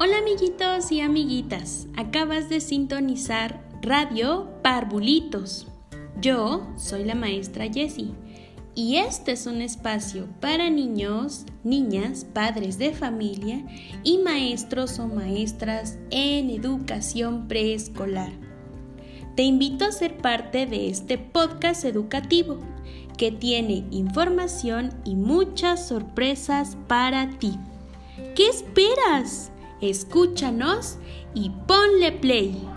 Hola amiguitos y amiguitas, acabas de sintonizar Radio Parbulitos. Yo soy la maestra Jessie y este es un espacio para niños, niñas, padres de familia y maestros o maestras en educación preescolar. Te invito a ser parte de este podcast educativo que tiene información y muchas sorpresas para ti. ¿Qué esperas? Escúchanos y ponle play.